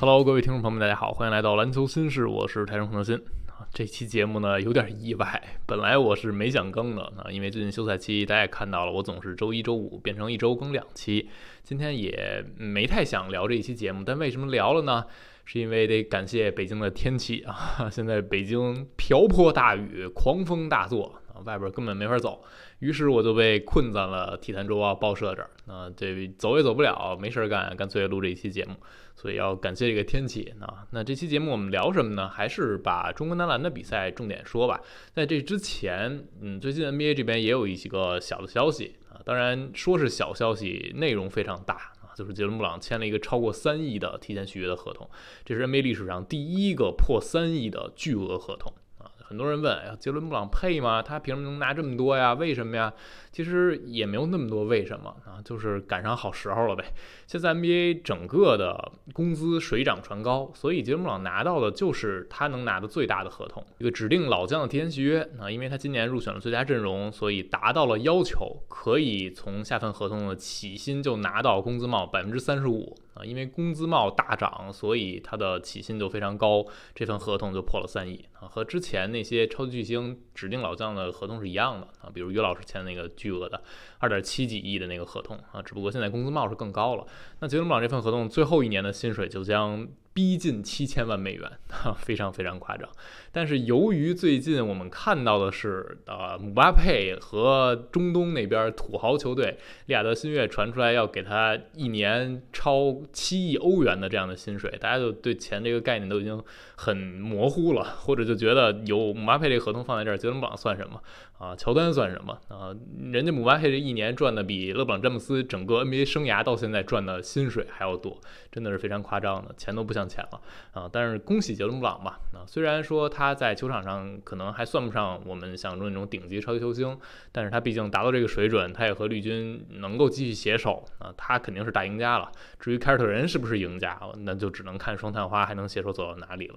Hello，各位听众朋友们，大家好，欢迎来到篮球新事，我是台中彭德新。这期节目呢有点意外，本来我是没想更的啊，因为最近休赛期，大家也看到了，我总是周一周五变成一周更两期。今天也没太想聊这一期节目，但为什么聊了呢？是因为得感谢北京的天气啊，现在北京瓢泼大雨，狂风大作，外边根本没法走。于是我就被困在了体坛周报报社这儿啊，这走也走不了，没事干，干脆录这一期节目。所以要感谢这个天气啊。那这期节目我们聊什么呢？还是把中国男篮的比赛重点说吧。在这之前，嗯，最近 NBA 这边也有一些个小的消息啊，当然说是小消息，内容非常大啊，就是杰伦布朗签了一个超过三亿的提前续约的合同，这是 NBA 历史上第一个破三亿的巨额合同。很多人问，哎呀，杰伦布朗配吗？他凭什么能拿这么多呀？为什么呀？其实也没有那么多为什么啊，就是赶上好时候了呗。现在 NBA 整个的工资水涨船高，所以杰伦布朗拿到的就是他能拿的最大的合同，一个指定老将的提前续约啊。因为他今年入选了最佳阵容，所以达到了要求，可以从下份合同的起薪就拿到工资帽百分之三十五。啊，因为工资帽大涨，所以他的起薪就非常高，这份合同就破了三亿啊，和之前那些超级巨星指定老将的合同是一样的啊，比如于老师签那个巨额的二点七几亿的那个合同啊，只不过现在工资帽是更高了。那杰伦布朗这份合同最后一年的薪水就将。逼近七千万美元，非常非常夸张。但是由于最近我们看到的是，呃，姆巴佩和中东那边土豪球队利亚德新月传出来要给他一年超七亿欧元的这样的薪水，大家就对钱这个概念都已经很模糊了，或者就觉得有姆巴佩这个合同放在这儿，杰伦布朗算什么啊？乔丹算什么啊？人家姆巴佩这一年赚的比勒布朗詹姆斯整个 NBA 生涯到现在赚的薪水还要多，真的是非常夸张的，钱都不像。钱了啊！但是恭喜杰伦布朗吧啊！虽然说他在球场上可能还算不上我们想中那种顶级超级球星，但是他毕竟达到这个水准，他也和绿军能够继续携手啊，他肯定是大赢家了。至于凯尔特人是不是赢家，那就只能看双探花还能携手走到哪里了。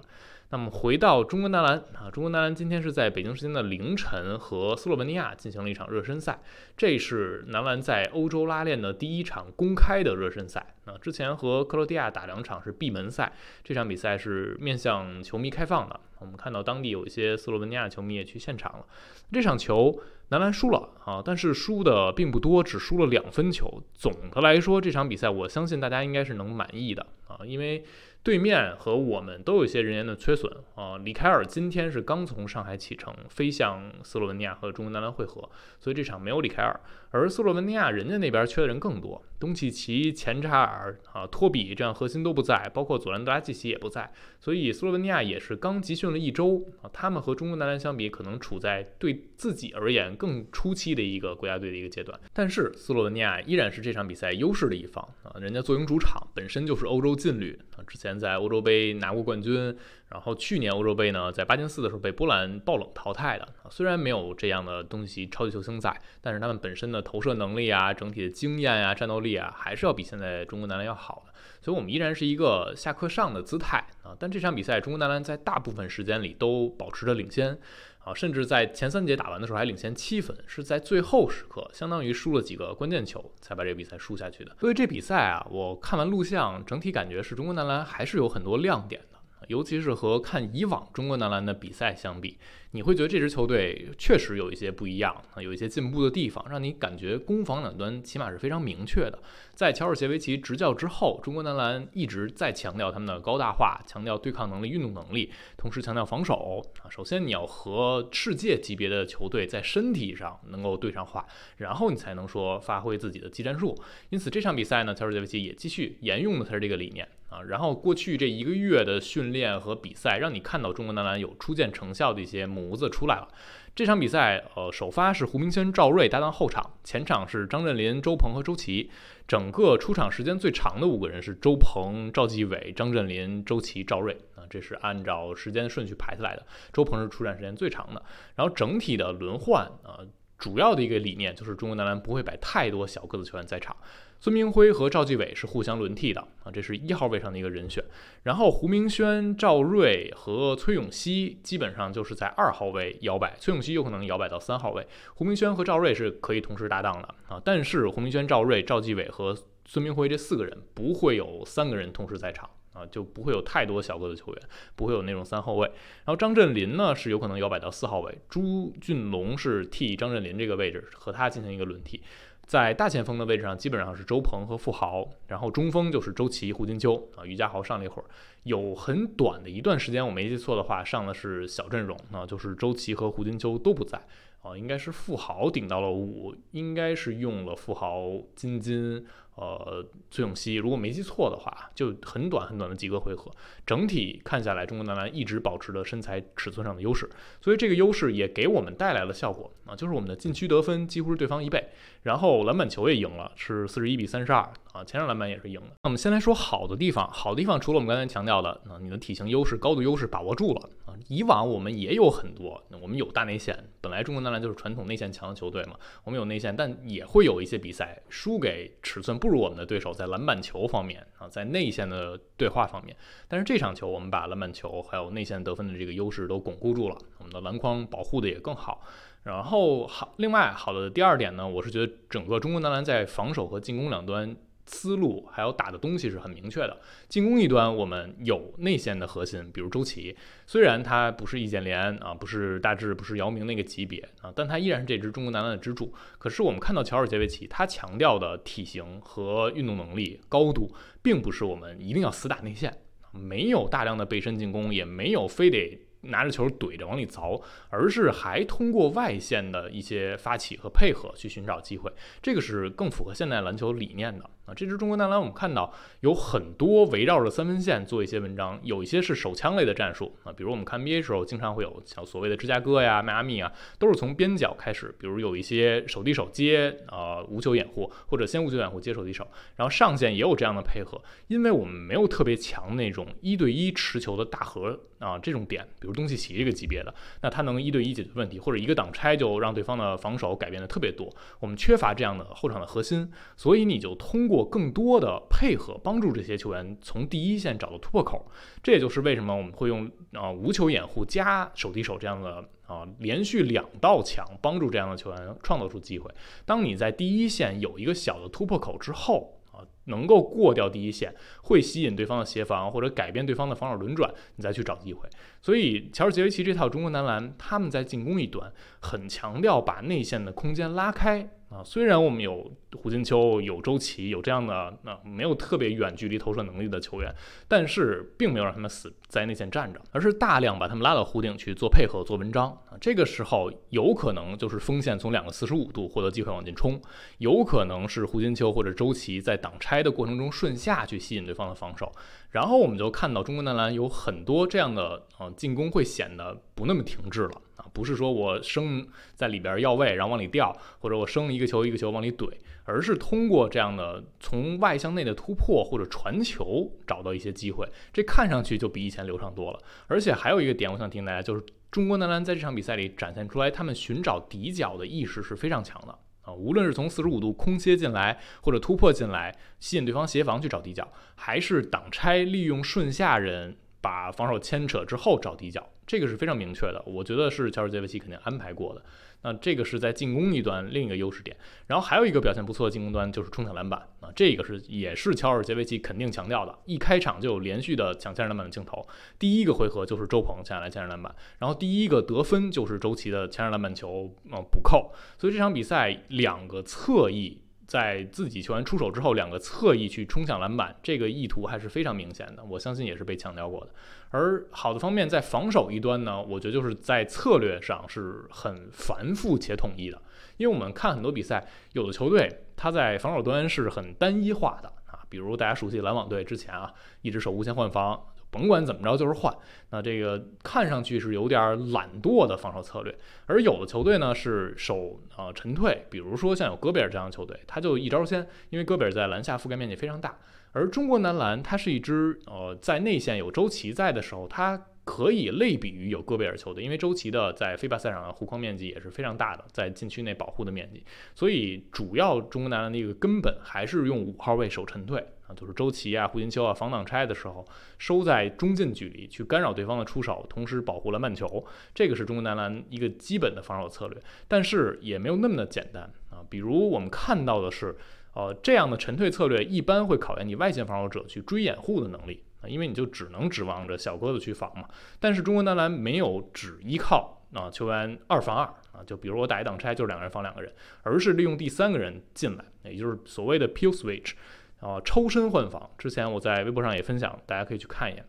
那么回到中国男篮啊，中国男篮今天是在北京时间的凌晨和斯洛文尼亚进行了一场热身赛，这是男篮在欧洲拉练的第一场公开的热身赛。那之前和克罗地亚打两场是闭门赛，这场比赛是面向球迷开放的。我们看到当地有一些斯洛文尼亚球迷也去现场了。这场球男篮输了啊，但是输的并不多，只输了两分球。总的来说，这场比赛我相信大家应该是能满意的啊，因为。对面和我们都有一些人员的缺损啊，李凯尔今天是刚从上海启程飞向斯洛文尼亚和中国男篮会合，所以这场没有李凯尔。而斯洛文尼亚人家那边缺的人更多，东契奇、钱查尔啊、托比这样核心都不在，包括佐兰德拉季奇也不在，所以斯洛文尼亚也是刚集训了一周啊。他们和中国男篮相比，可能处在对自己而言更初期的一个国家队的一个阶段。但是斯洛文尼亚依然是这场比赛优势的一方啊，人家坐拥主场，本身就是欧洲劲旅啊，之前在欧洲杯拿过冠军。然后去年欧洲杯呢，在八进四的时候被波兰爆冷淘汰的，虽然没有这样的东西超级球星在，但是他们本身的投射能力啊、整体的经验啊、战斗力啊，还是要比现在中国男篮要好的。所以，我们依然是一个下课上的姿态啊。但这场比赛，中国男篮在大部分时间里都保持着领先啊，甚至在前三节打完的时候还领先七分，是在最后时刻，相当于输了几个关键球才把这个比赛输下去的。所以这比赛啊，我看完录像，整体感觉是中国男篮还是有很多亮点的。尤其是和看以往中国男篮的比赛相比，你会觉得这支球队确实有一些不一样啊，有一些进步的地方，让你感觉攻防两端起码是非常明确的。在乔尔谢维奇执教之后，中国男篮一直在强调他们的高大化，强调对抗能力、运动能力，同时强调防守啊。首先你要和世界级别的球队在身体上能够对上话，然后你才能说发挥自己的技战术。因此这场比赛呢，乔尔谢维奇也继续沿用的他是这个理念。啊，然后过去这一个月的训练和比赛，让你看到中国男篮有初见成效的一些模模子出来了。这场比赛，呃，首发是胡明轩、赵睿搭档后场，前场是张镇麟、周鹏和周琦。整个出场时间最长的五个人是周鹏、赵继伟、张镇麟、周琦、赵睿啊，这是按照时间顺序排下来的。周鹏是出战时间最长的。然后整体的轮换啊，主要的一个理念就是中国男篮不会摆太多小个子球员在场。孙明辉和赵继伟是互相轮替的啊，这是一号位上的一个人选。然后胡明轩、赵睿和崔永熙基本上就是在二号位摇摆，崔永熙有可能摇摆到三号位。胡明轩和赵睿是可以同时搭档的啊，但是胡明轩、赵睿、赵继伟和孙明辉这四个人不会有三个人同时在场啊，就不会有太多小个的球员，不会有那种三后卫。然后张镇麟呢是有可能摇摆到四号位，朱俊龙是替张镇麟这个位置和他进行一个轮替。在大前锋的位置上，基本上是周鹏和富豪，然后中锋就是周琦、胡金秋啊，于家豪上了一会儿，有很短的一段时间，我没记错的话，上的是小阵容啊，就是周琦和胡金秋都不在啊，应该是富豪顶到了五，应该是用了富豪、金金。呃，崔永熙，如果没记错的话，就很短很短的几个回合，整体看下来，中国男篮一直保持着身材尺寸上的优势，所以这个优势也给我们带来了效果啊，就是我们的禁区得分几乎是对方一倍，然后篮板球也赢了，是四十一比三十二啊，前场篮板也是赢的。那我们先来说好的地方，好的地方除了我们刚才强调的啊，你的体型优势、高度优势把握住了啊，以往我们也有很多，我们有大内线，本来中国男篮就是传统内线强的球队嘛，我们有内线，但也会有一些比赛输给尺寸不如我们的对手，在篮板球方面啊，在内线的对话方面，但是这场球我们把篮板球还有内线得分的这个优势都巩固住了，我们的篮筐保护的也更好。然后好，另外好的第二点呢，我是觉得整个中国男篮在防守和进攻两端。思路还有打的东西是很明确的。进攻一端，我们有内线的核心，比如周琦，虽然他不是易建联啊，不是大致，不是姚明那个级别啊，但他依然是这支中国男篮的支柱。可是我们看到乔尔杰维奇，他强调的体型和运动能力、高度，并不是我们一定要死打内线，没有大量的背身进攻，也没有非得拿着球怼着往里凿，而是还通过外线的一些发起和配合去寻找机会，这个是更符合现代篮球理念的。啊，这支中国男篮，我们看到有很多围绕着三分线做一些文章，有一些是手枪类的战术。啊，比如我们看 NBA 时候，经常会有像所谓的芝加哥呀、迈阿密啊，都是从边角开始，比如有一些手递手接啊无球掩护，或者先无球掩护接手递手，然后上线也有这样的配合，因为我们没有特别强那种一对一持球的大核啊这种点，比如东契奇这个级别的，那他能一对一解决问题，或者一个挡拆就让对方的防守改变的特别多，我们缺乏这样的后场的核心，所以你就通过。更多的配合，帮助这些球员从第一线找到突破口，这也就是为什么我们会用啊无球掩护加手递手这样的啊连续两道墙，帮助这样的球员创造出机会。当你在第一线有一个小的突破口之后啊，能够过掉第一线，会吸引对方的协防或者改变对方的防守轮转，你再去找机会。所以乔治杰维奇这套中国男篮，他们在进攻一端很强调把内线的空间拉开。啊，虽然我们有胡金秋、有周琦、有这样的那没有特别远距离投射能力的球员，但是并没有让他们死在内线站着，而是大量把他们拉到弧顶去做配合、做文章啊。这个时候有可能就是锋线从两个四十五度获得机会往进冲，有可能是胡金秋或者周琦在挡拆的过程中顺下去吸引对方的防守，然后我们就看到中国男篮有很多这样的啊进攻会显得不那么停滞了啊。不是说我升在里边要位，然后往里掉，或者我升一个球一个球往里怼，而是通过这样的从外向内的突破或者传球找到一些机会，这看上去就比以前流畅多了。而且还有一个点，我想提醒大家，就是中国男篮在这场比赛里展现出来，他们寻找底角的意识是非常强的啊！无论是从四十五度空切进来，或者突破进来吸引对方协防去找底角，还是挡拆利用顺下人。把防守牵扯之后找底角，这个是非常明确的。我觉得是乔尔杰维奇肯定安排过的。那这个是在进攻一端另一个优势点。然后还有一个表现不错的进攻端就是冲抢篮板啊，这个是也是乔尔杰维奇肯定强调的。一开场就有连续的抢前篮板的镜头，第一个回合就是周鹏抢下来前场篮板，然后第一个得分就是周琦的前场篮板球啊补扣。所以这场比赛两个侧翼。在自己球员出手之后，两个侧翼去冲抢篮板，这个意图还是非常明显的。我相信也是被强调过的。而好的方面，在防守一端呢，我觉得就是在策略上是很繁复且统一的。因为我们看很多比赛，有的球队他在防守端是很单一化的啊，比如大家熟悉篮网队之前啊，一直守无限换防。甭管怎么着就是换，那这个看上去是有点懒惰的防守策略，而有的球队呢是守呃沉退，比如说像有戈贝尔这样的球队，他就一招先，因为戈贝尔在篮下覆盖面积非常大，而中国男篮它是一支呃在内线有周琦在的时候，他。可以类比于有戈贝尔球队，因为周琦的在非霸赛场的护框面积也是非常大的，在禁区内保护的面积，所以主要中国男篮的一个根本还是用五号位守沉退啊，就是周琦啊、胡金秋啊防挡拆的时候收在中近距离去干扰对方的出手，同时保护篮板球，这个是中国男篮一个基本的防守策略。但是也没有那么的简单啊，比如我们看到的是，呃，这样的沉退策略一般会考验你外线防守者去追掩护的能力。因为你就只能指望着小个子去防嘛。但是中国男篮没有只依靠啊球员二防二啊，就比如我打一挡拆就是两个人防两个人，而是利用第三个人进来，也就是所谓的 pill switch 啊抽身换防。之前我在微博上也分享，大家可以去看一眼。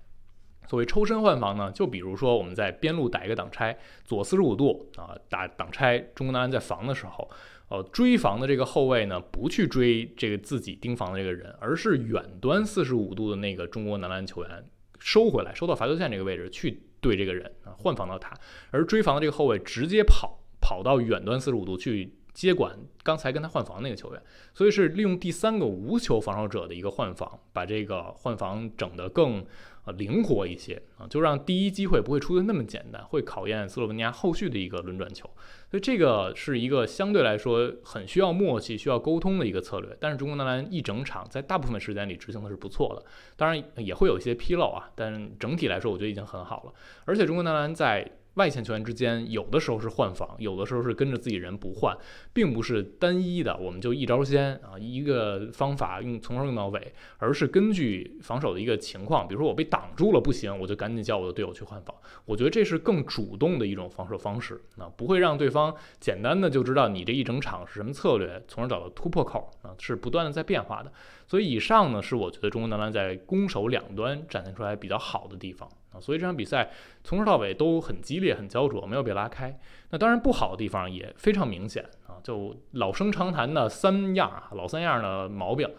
所谓抽身换防呢，就比如说我们在边路打一个挡拆，左四十五度啊打挡拆，中国男篮在防的时候。呃，追防的这个后卫呢，不去追这个自己盯防的这个人，而是远端四十五度的那个中国男篮球员收回来，收到罚球线这个位置去对这个人啊，换防到他，而追防的这个后卫直接跑跑到远端四十五度去接管刚才跟他换防那个球员，所以是利用第三个无球防守者的一个换防，把这个换防整得更。啊，灵活一些啊，就让第一机会不会出的那么简单，会考验斯洛文尼亚后续的一个轮转球，所以这个是一个相对来说很需要默契、需要沟通的一个策略。但是中国男篮一整场在大部分时间里执行的是不错的，当然也会有一些纰漏啊，但整体来说我觉得已经很好了。而且中国男篮在外线球员之间有的时候是换防，有的时候是跟着自己人不换，并不是单一的，我们就一招先啊，一个方法用从头用到尾，而是根据防守的一个情况，比如说我被挡住了不行，我就赶紧叫我的队友去换防。我觉得这是更主动的一种防守方式啊，不会让对方简单的就知道你这一整场是什么策略，从而找到突破口啊，是不断的在变化的。所以以上呢是我觉得中国男篮在攻守两端展现出来比较好的地方。啊，所以这场比赛从头到尾都很激烈、很焦灼，没有被拉开。那当然不好的地方也非常明显啊，就老生常谈的三样，老三样的毛病：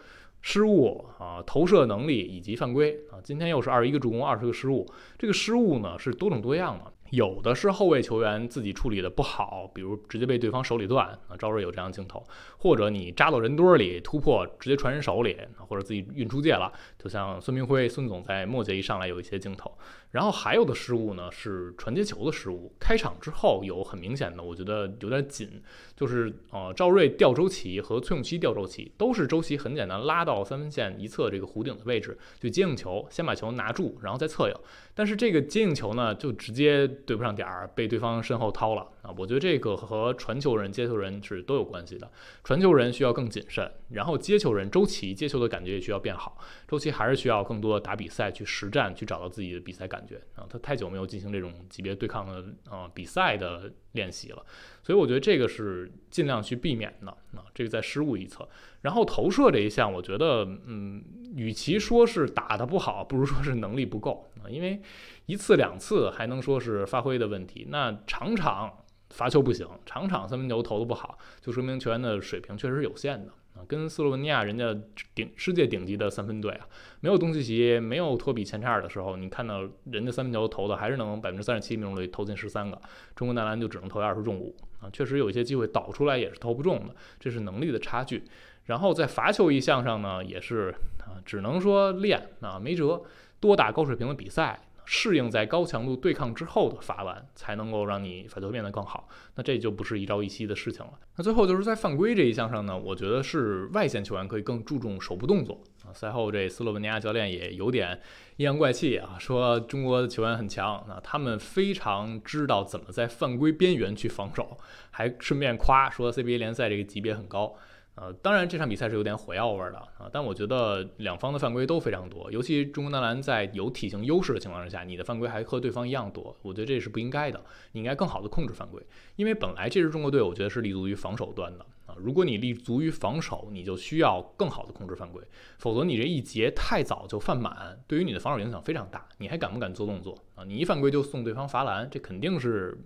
失误啊、投射能力以及犯规啊。今天又是二十一个助攻，二十个失误。这个失误呢是多种多样的。有的是后卫球员自己处理的不好，比如直接被对方手里断啊，赵睿有这样的镜头，或者你扎到人堆里突破，直接传人手里，或者自己运出界了，就像孙明辉孙总在末节一上来有一些镜头。然后还有的失误呢是传接球的失误，开场之后有很明显的，我觉得有点紧，就是呃赵睿吊周琦和崔永熙吊周琦，都是周琦很简单拉到三分线一侧这个弧顶的位置就接应球，先把球拿住，然后再侧应。但是这个接应球呢就直接。对不上点儿，被对方身后掏了啊！我觉得这个和传球人、接球人是都有关系的。传球人需要更谨慎，然后接球人周琦接球的感觉也需要变好。周琦还是需要更多打比赛、去实战、去找到自己的比赛感觉啊！他太久没有进行这种级别对抗的啊比赛的练习了，所以我觉得这个是尽量去避免的啊。这个在失误一侧，然后投射这一项，我觉得嗯，与其说是打得不好，不如说是能力不够啊，因为。一次两次还能说是发挥的问题，那场场罚球不行，场场三分球投的不好，就说明球员的水平确实是有限的啊。跟斯洛文尼亚人家顶世界顶级的三分队啊，没有东契奇，没有托比前叉的时候，你看到人家三分球投的还是能百分之三十七命中率投进十三个，中国男篮就只能投二十中五啊，确实有一些机会导出来也是投不中的，这是能力的差距。然后在罚球一项上呢，也是啊，只能说练啊，没辙，多打高水平的比赛。适应在高强度对抗之后的罚篮，才能够让你罚球变得更好。那这就不是一朝一夕的事情了。那最后就是在犯规这一项上呢，我觉得是外线球员可以更注重手部动作啊。赛后这斯洛文尼亚教练也有点阴阳怪气啊，说中国的球员很强，那他们非常知道怎么在犯规边缘去防守，还顺便夸说 CBA 联赛这个级别很高。呃，当然这场比赛是有点火药味的啊，但我觉得两方的犯规都非常多，尤其中国男篮在有体型优势的情况之下，你的犯规还和对方一样多，我觉得这是不应该的，你应该更好的控制犯规，因为本来这支中国队，我觉得是立足于防守端的。如果你立足于防守，你就需要更好的控制犯规，否则你这一节太早就犯满，对于你的防守影响非常大。你还敢不敢做动作啊？你一犯规就送对方罚篮，这肯定是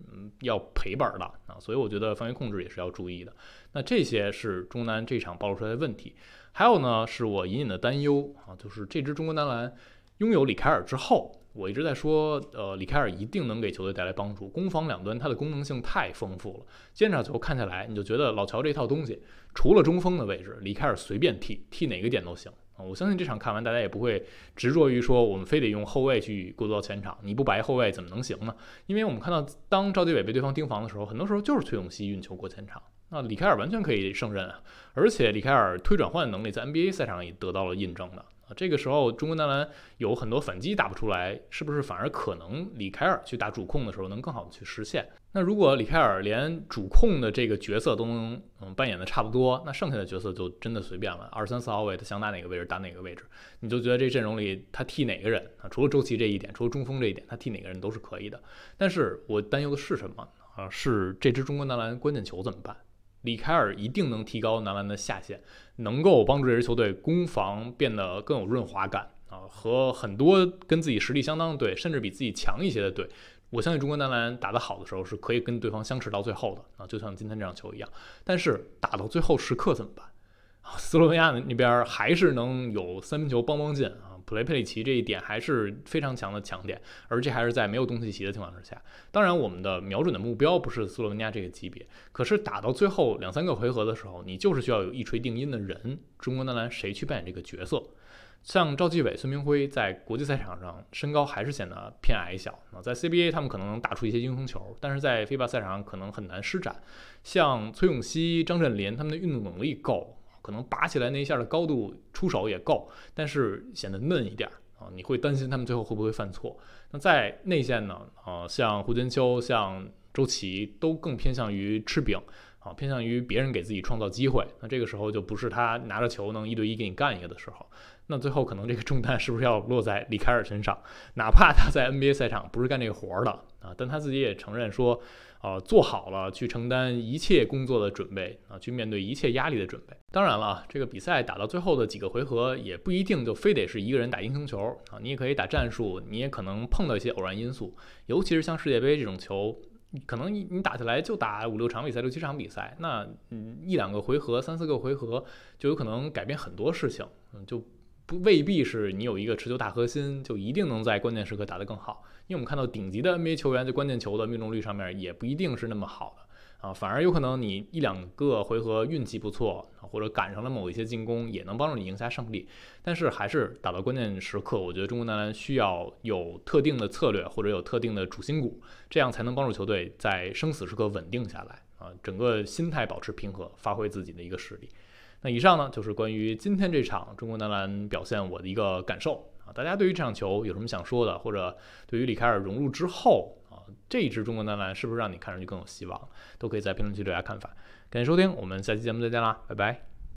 要赔本的啊！所以我觉得犯规控制也是要注意的。那这些是中南这场暴露出来的问题，还有呢，是我隐隐的担忧啊，就是这支中国男篮拥有李凯尔之后。我一直在说，呃，里凯尔一定能给球队带来帮助。攻防两端，它的功能性太丰富了。今天场球看下来，你就觉得老乔这套东西，除了中锋的位置，里凯尔随便踢，踢哪个点都行啊！我相信这场看完，大家也不会执着于说我们非得用后卫去过渡到前场。你不摆后卫怎么能行呢？因为我们看到，当赵继伟被对方盯防的时候，很多时候就是崔永熙运球过前场，那里凯尔完全可以胜任啊！而且里凯尔推转换的能力在 NBA 赛场也得到了印证的。啊，这个时候中国男篮有很多反击打不出来，是不是反而可能李凯尔去打主控的时候能更好的去实现？那如果李凯尔连主控的这个角色都能嗯扮演的差不多，那剩下的角色就真的随便了，二三四号位他想打哪个位置打哪个位置，你就觉得这阵容里他替哪个人啊？除了周琦这一点，除了中锋这一点，他替哪个人都是可以的。但是我担忧的是什么啊？是这支中国男篮关键球怎么办？李凯尔一定能提高男篮的下限，能够帮助这支球队攻防变得更有润滑感啊！和很多跟自己实力相当的队，甚至比自己强一些的队，我相信中国男篮打得好的时候是可以跟对方相持到最后的啊！就像今天这场球一样。但是打到最后时刻怎么办啊？斯洛文尼亚那边还是能有三分球帮帮劲啊！普雷佩里奇这一点还是非常强的强点，而这还是在没有东契奇的情况之下。当然，我们的瞄准的目标不是斯洛文尼亚这个级别，可是打到最后两三个回合的时候，你就是需要有一锤定音的人。中国男篮谁去扮演这个角色？像赵继伟、孙铭徽在国际赛场上身高还是显得偏矮小啊，在 CBA 他们可能能打出一些英雄球，但是在 FIBA 赛场上可能很难施展。像崔永熙、张镇麟，他们的运动能力够。可能拔起来那一下的高度出手也够，但是显得嫩一点啊，你会担心他们最后会不会犯错？那在内线呢？啊，像胡金秋、像周琦都更偏向于吃饼啊，偏向于别人给自己创造机会。那这个时候就不是他拿着球能一对一给你干一个的时候。那最后可能这个重担是不是要落在李凯尔身上？哪怕他在 NBA 赛场不是干这个活儿的啊，但他自己也承认说。呃，做好了去承担一切工作的准备啊，去面对一切压力的准备。当然了，这个比赛打到最后的几个回合，也不一定就非得是一个人打英雄球啊，你也可以打战术，你也可能碰到一些偶然因素。尤其是像世界杯这种球，可能你你打下来就打五六场比赛、六七场比赛，那嗯一两个回合、三四个回合就有可能改变很多事情，嗯就。不未必是你有一个持球大核心就一定能在关键时刻打得更好，因为我们看到顶级的 NBA 球员在关键球的命中率上面也不一定是那么好的啊，反而有可能你一两个回合运气不错，或者赶上了某一些进攻也能帮助你赢下胜利。但是还是打到关键时刻，我觉得中国男篮需要有特定的策略或者有特定的主心骨，这样才能帮助球队在生死时刻稳定下来啊，整个心态保持平和，发挥自己的一个实力。那以上呢，就是关于今天这场中国男篮表现我的一个感受大家对于这场球有什么想说的，或者对于李凯尔融入之后啊，这一支中国男篮是不是让你看上去更有希望，都可以在评论区留下看法。感谢收听，我们下期节目再见啦，拜拜。